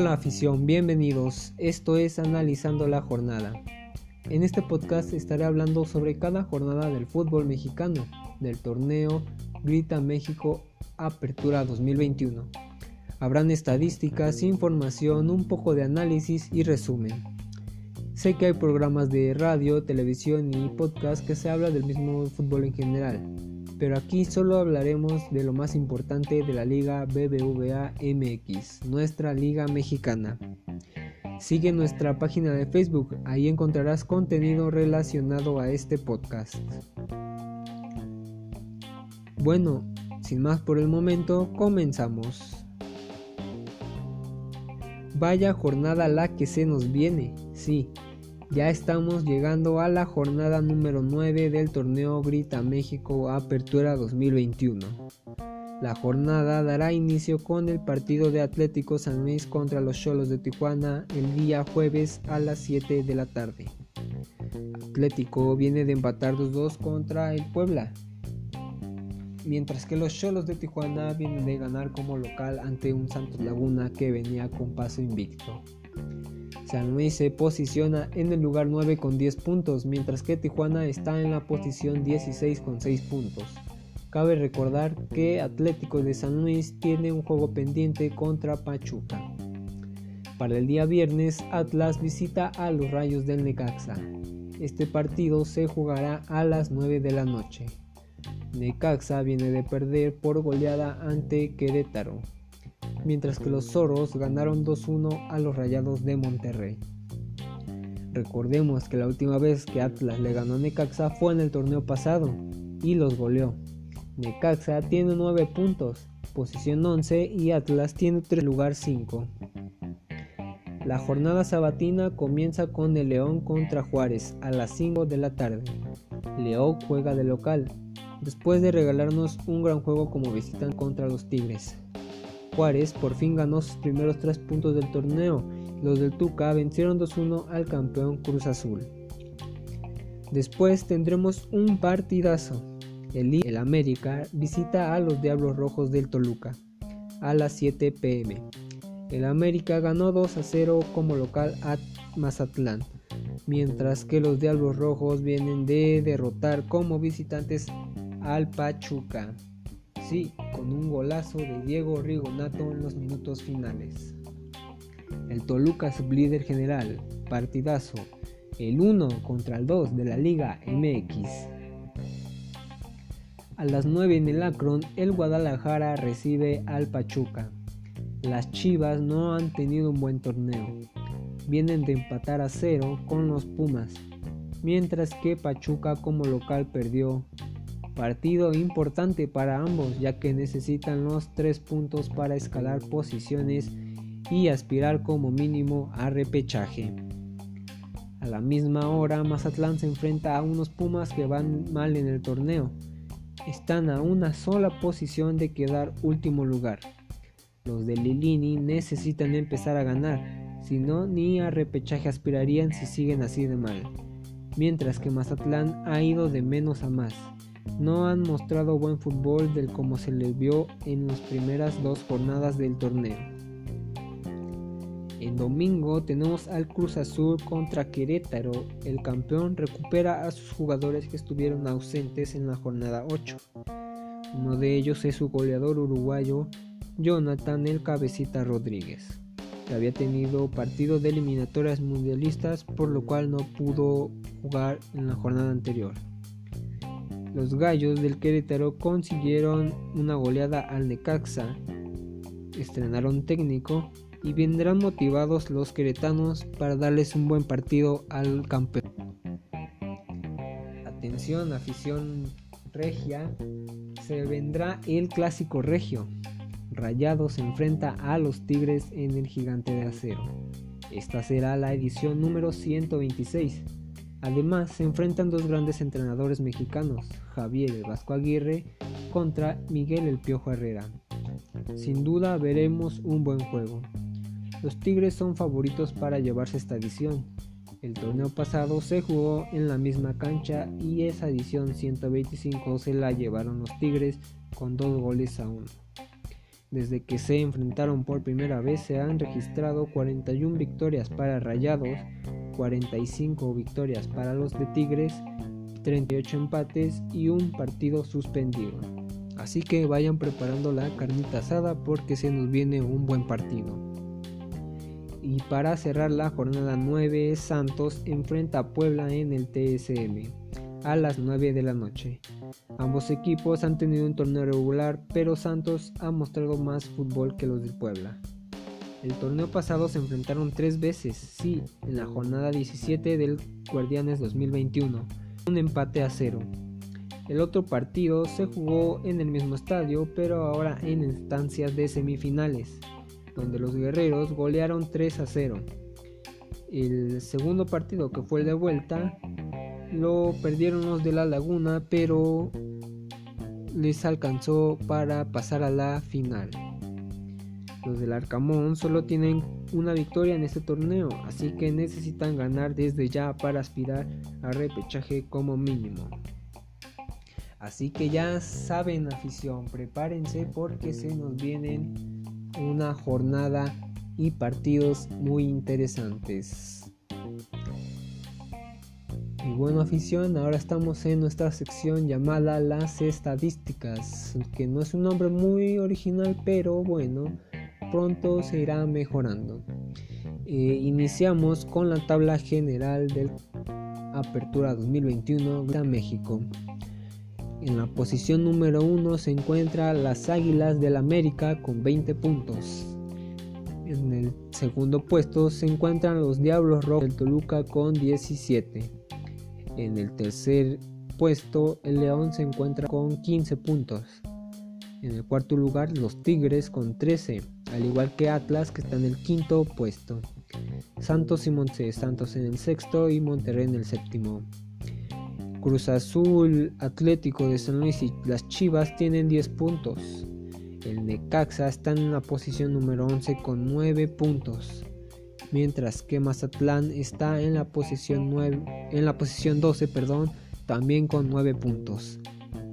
Hola afición, bienvenidos. Esto es Analizando la Jornada. En este podcast estaré hablando sobre cada jornada del fútbol mexicano, del torneo Grita México Apertura 2021. Habrán estadísticas, información, un poco de análisis y resumen. Sé que hay programas de radio, televisión y podcast que se habla del mismo fútbol en general, pero aquí solo hablaremos de lo más importante de la Liga BBVA MX, nuestra Liga Mexicana. Sigue nuestra página de Facebook, ahí encontrarás contenido relacionado a este podcast. Bueno, sin más por el momento, comenzamos. Vaya jornada la que se nos viene, sí, ya estamos llegando a la jornada número 9 del torneo Grita México Apertura 2021. La jornada dará inicio con el partido de Atlético San Luis contra los Cholos de Tijuana el día jueves a las 7 de la tarde. Atlético viene de empatar 2-2 contra el Puebla, mientras que los Cholos de Tijuana vienen de ganar como local ante un Santos Laguna que venía con paso invicto. San Luis se posiciona en el lugar 9 con 10 puntos, mientras que Tijuana está en la posición 16 con 6 puntos. Cabe recordar que Atlético de San Luis tiene un juego pendiente contra Pachuca. Para el día viernes, Atlas visita a los Rayos del Necaxa. Este partido se jugará a las 9 de la noche. Necaxa viene de perder por goleada ante Querétaro mientras que los Zorros ganaron 2-1 a los Rayados de Monterrey. Recordemos que la última vez que Atlas le ganó a Necaxa fue en el torneo pasado y los goleó. Necaxa tiene 9 puntos, posición 11 y Atlas tiene 3 lugar 5. La jornada sabatina comienza con el León contra Juárez a las 5 de la tarde. León juega de local, después de regalarnos un gran juego como visitan contra los Tigres. Juárez por fin ganó sus primeros tres puntos del torneo. Los del Tuca vencieron 2-1 al campeón Cruz Azul. Después tendremos un partidazo. El, el América visita a los Diablos Rojos del Toluca a las 7 pm. El América ganó 2 a 0 como local a Mazatlán, mientras que los Diablos Rojos vienen de derrotar como visitantes al Pachuca. Con un golazo de Diego Rigonato en los minutos finales. El Toluca sublíder general, partidazo, el 1 contra el 2 de la Liga MX. A las 9 en el Akron, el Guadalajara recibe al Pachuca. Las Chivas no han tenido un buen torneo. Vienen de empatar a cero con los Pumas, mientras que Pachuca como local perdió Partido importante para ambos ya que necesitan los tres puntos para escalar posiciones y aspirar como mínimo a repechaje. A la misma hora Mazatlán se enfrenta a unos Pumas que van mal en el torneo. Están a una sola posición de quedar último lugar. Los de Lilini necesitan empezar a ganar, si no ni a repechaje aspirarían si siguen así de mal. Mientras que Mazatlán ha ido de menos a más no han mostrado buen fútbol del como se les vio en las primeras dos jornadas del torneo. En domingo tenemos al Cruz Azul contra Querétaro. El campeón recupera a sus jugadores que estuvieron ausentes en la jornada 8. Uno de ellos es su goleador uruguayo Jonathan El Cabecita Rodríguez, que había tenido partido de eliminatorias mundialistas por lo cual no pudo jugar en la jornada anterior. Los gallos del Querétaro consiguieron una goleada al Necaxa, estrenaron técnico y vendrán motivados los queretanos para darles un buen partido al campeón. Atención, afición regia, se vendrá el clásico regio. Rayados se enfrenta a los Tigres en el Gigante de Acero. Esta será la edición número 126 Además, se enfrentan dos grandes entrenadores mexicanos, Javier Vasco Aguirre contra Miguel el Piojo Herrera. Sin duda veremos un buen juego. Los Tigres son favoritos para llevarse esta edición. El torneo pasado se jugó en la misma cancha y esa edición 125 se la llevaron los Tigres con dos goles a uno. Desde que se enfrentaron por primera vez se han registrado 41 victorias para Rayados, 45 victorias para los de Tigres, 38 empates y un partido suspendido. Así que vayan preparando la carnita asada porque se nos viene un buen partido. Y para cerrar la jornada 9, Santos enfrenta a Puebla en el TSM a las 9 de la noche. Ambos equipos han tenido un torneo regular, pero Santos ha mostrado más fútbol que los de Puebla. El torneo pasado se enfrentaron tres veces, sí, en la jornada 17 del Guardianes 2021, un empate a cero. El otro partido se jugó en el mismo estadio, pero ahora en instancias de semifinales, donde los guerreros golearon 3 a 0. El segundo partido, que fue el de vuelta, lo perdieron los de la Laguna, pero les alcanzó para pasar a la final. Los del Arcamón solo tienen una victoria en este torneo, así que necesitan ganar desde ya para aspirar a repechaje como mínimo. Así que ya saben afición, prepárense porque se nos vienen una jornada y partidos muy interesantes. Y bueno afición, ahora estamos en nuestra sección llamada las estadísticas, que no es un nombre muy original, pero bueno, pronto se irá mejorando. Eh, iniciamos con la tabla general del Apertura 2021 de México. En la posición número 1 se encuentra las Águilas del América con 20 puntos. En el segundo puesto se encuentran los Diablos Rojos del Toluca con 17. En el tercer puesto el León se encuentra con 15 puntos. En el cuarto lugar los Tigres con 13, al igual que Atlas que está en el quinto puesto. Santos y Montes, Santos en el sexto y Monterrey en el séptimo. Cruz Azul, Atlético de San Luis y las Chivas tienen 10 puntos. El Necaxa está en la posición número 11 con 9 puntos mientras que Mazatlán está en la posición 9, en la posición 12, perdón, también con 9 puntos.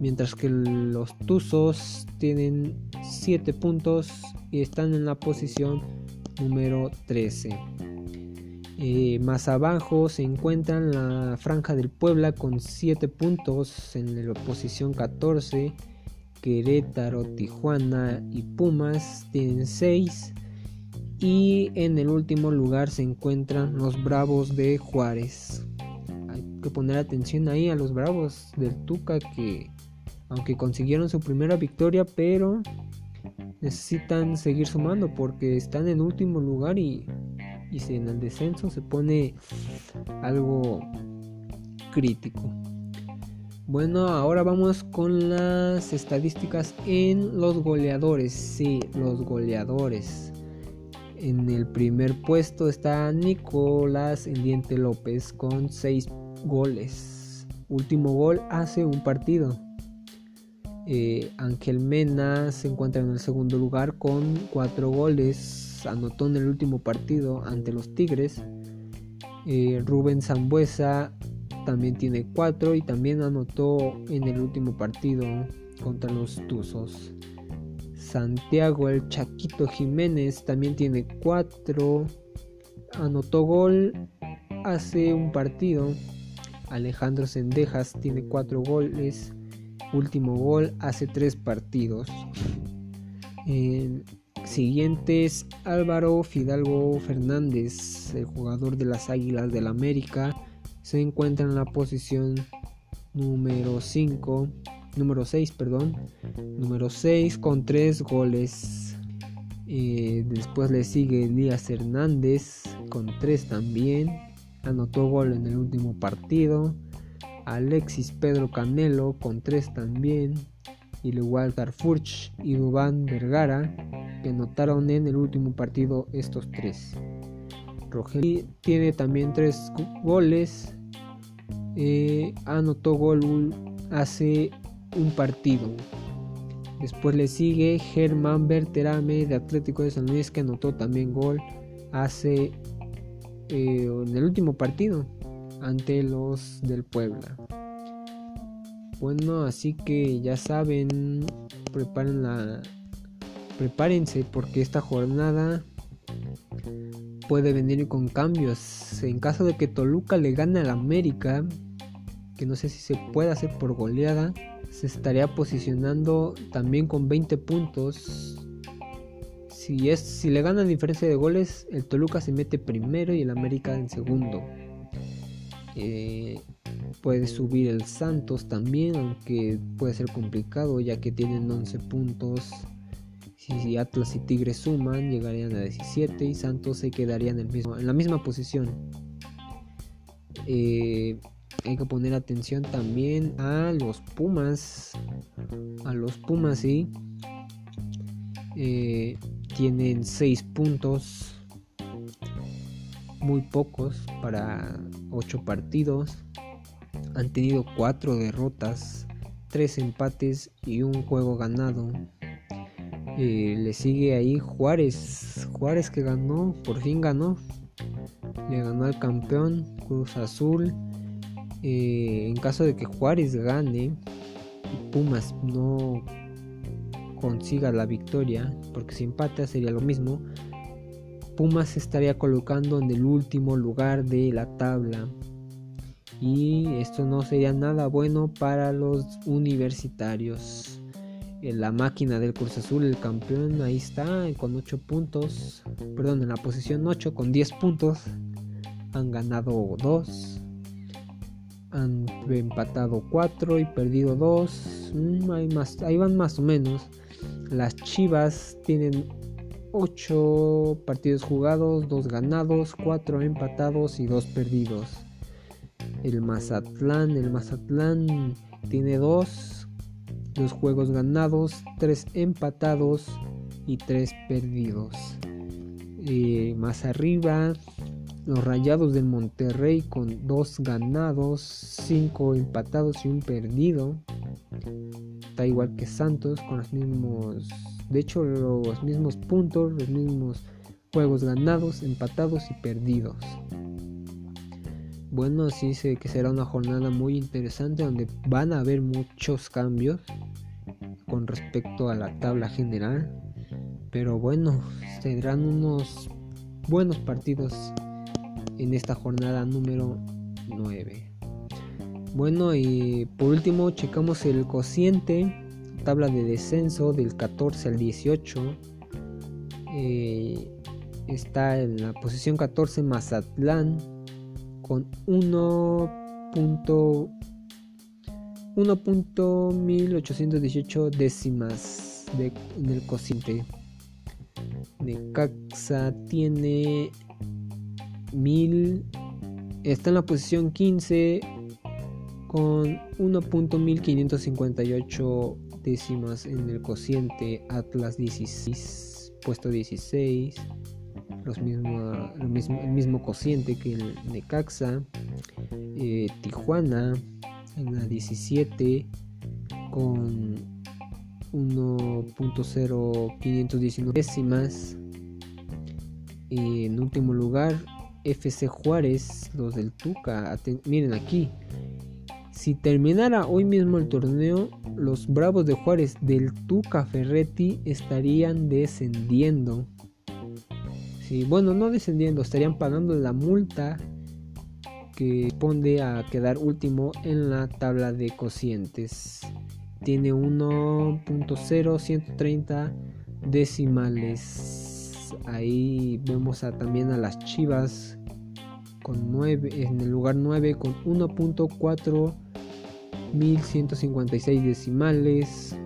Mientras que los Tuzos tienen 7 puntos y están en la posición número 13. Eh, más abajo se encuentra la Franja del Puebla con 7 puntos en la posición 14. Querétaro, Tijuana y Pumas tienen 6 y en el último lugar se encuentran los Bravos de Juárez. Que poner atención ahí a los Bravos del Tuca que aunque consiguieron su primera victoria, pero necesitan seguir sumando porque están en último lugar y, y en el descenso se pone algo crítico. Bueno, ahora vamos con las estadísticas en los goleadores. Sí, los goleadores. En el primer puesto está Nicolás El Diente López con 6 goles. Último gol hace un partido. Eh, Ángel Mena se encuentra en el segundo lugar con 4 goles. Anotó en el último partido ante los Tigres. Eh, Rubén Zambuesa también tiene 4 y también anotó en el último partido contra los Tuzos. Santiago el Chaquito Jiménez también tiene 4. Anotó gol hace un partido. Alejandro Sendejas tiene 4 goles. Último gol hace 3 partidos. siguientes Álvaro Fidalgo Fernández, el jugador de las Águilas del América, se encuentra en la posición número 5 número 6, perdón. Número 6 con 3 goles. Eh, después le sigue Elías Hernández con 3 también. Anotó gol en el último partido. Alexis Pedro Canelo con 3 también. Y igual Furch y Dubán Vergara que anotaron en el último partido estos 3. Rogelio tiene también 3 goles. Eh, anotó gol hace un partido. Después le sigue Germán Berterame de Atlético de San Luis que anotó también gol hace eh, en el último partido ante los del Puebla. Bueno, así que ya saben, preparen la, prepárense porque esta jornada puede venir con cambios. En caso de que Toluca le gane al América, que no sé si se puede hacer por goleada, se estaría posicionando también con 20 puntos. Si, es, si le gana diferencia de goles, el Toluca se mete primero y el América en segundo. Eh, puede subir el Santos también, aunque puede ser complicado ya que tienen 11 puntos. Si Atlas y Tigres suman, llegarían a 17 y Santos se quedaría en, el mismo, en la misma posición. Eh, hay que poner atención también a los Pumas. A los Pumas, sí. Eh, tienen 6 puntos. Muy pocos para 8 partidos. Han tenido 4 derrotas, 3 empates y un juego ganado. Eh, le sigue ahí Juárez. Juárez que ganó, por fin ganó. Le ganó al campeón Cruz Azul. Eh, en caso de que Juárez gane Pumas no consiga la victoria, porque si empata sería lo mismo, Pumas se estaría colocando en el último lugar de la tabla. Y esto no sería nada bueno para los universitarios en la máquina del Cruz Azul, el campeón, ahí está, con 8 puntos. Perdón, en la posición 8 con 10 puntos. Han ganado 2. Han empatado 4 y perdido 2. Mm, ahí, más, ahí van más o menos. Las Chivas tienen 8 partidos jugados, 2 ganados, 4 empatados y 2 perdidos. El Mazatlán, el Mazatlán tiene 2 dos juegos ganados, tres empatados y tres perdidos. Eh, más arriba, los Rayados del Monterrey con dos ganados, cinco empatados y un perdido. Está igual que Santos con los mismos, de hecho los mismos puntos, los mismos juegos ganados, empatados y perdidos. Bueno, así sé que será una jornada muy interesante donde van a haber muchos cambios con respecto a la tabla general. Pero bueno, tendrán unos buenos partidos en esta jornada número 9. Bueno, y por último checamos el cociente, tabla de descenso del 14 al 18. Eh, está en la posición 14 Mazatlán con 1.1818 décimas de, del cociente. Necaxa tiene 1000 está en la posición 15 con 1.1558 décimas en el cociente Atlas 16 puesto 16 los mismo, el, mismo, cociente que el Necaxa, eh, Tijuana en la 17 con 1.0519 décimas. Y en último lugar, FC Juárez, los del Tuca. miren aquí. Si terminara hoy mismo el torneo, los Bravos de Juárez del Tuca Ferretti estarían descendiendo bueno, no descendiendo, estarían pagando la multa que responde a quedar último en la tabla de cocientes. Tiene 1.0130 decimales. Ahí vemos también a las Chivas con 9 en el lugar 9 con 1.4 1156 decimales.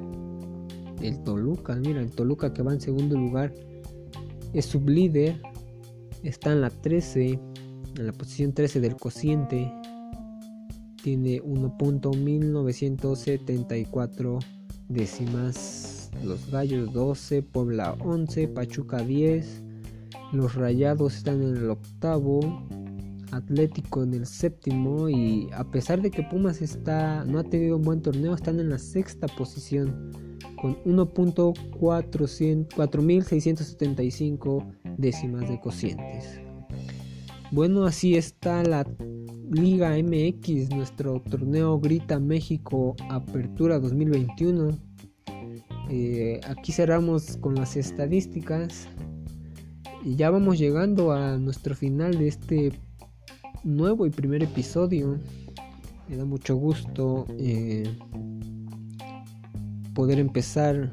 El Toluca, mira, el Toluca que va en segundo lugar es sublíder, está en la 13, en la posición 13 del cociente, tiene 1.1974 décimas, los Gallos 12, Puebla 11, Pachuca 10, los Rayados están en el octavo, Atlético en el séptimo y a pesar de que Pumas está no ha tenido un buen torneo, están en la sexta posición con 1.4675 décimas de cocientes. Bueno, así está la Liga MX, nuestro torneo Grita México Apertura 2021. Eh, aquí cerramos con las estadísticas y ya vamos llegando a nuestro final de este nuevo y primer episodio. Me da mucho gusto eh, poder empezar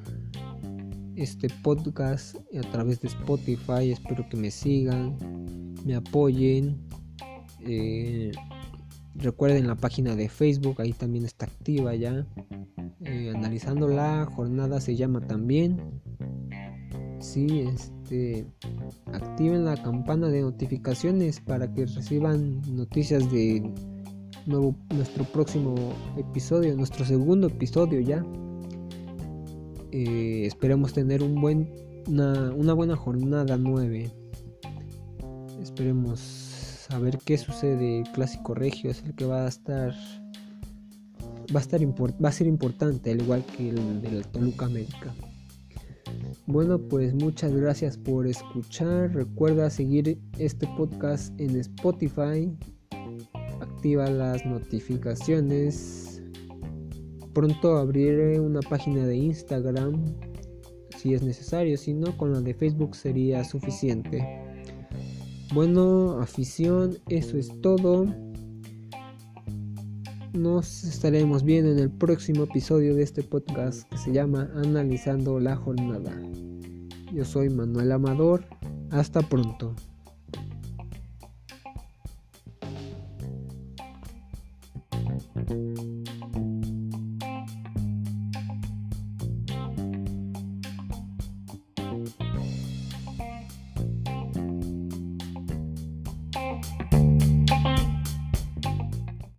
este podcast a través de Spotify. Espero que me sigan, me apoyen. Eh, recuerden la página de Facebook, ahí también está activa ya. Eh, analizando la jornada se llama también. Sí, este activen la campana de notificaciones para que reciban noticias de nuevo nuestro próximo episodio, nuestro segundo episodio ya. Eh, esperemos tener un buen, una, buena jornada 9. Esperemos saber qué sucede. Clásico regio es el que va a estar va a estar va a ser importante al igual que el de la Toluca América. Bueno, pues muchas gracias por escuchar. Recuerda seguir este podcast en Spotify. Activa las notificaciones Pronto abriré una página de Instagram si es necesario, si no con la de Facebook sería suficiente. Bueno, afición, eso es todo. Nos estaremos viendo en el próximo episodio de este podcast que se llama Analizando la Jornada. Yo soy Manuel Amador. Hasta pronto.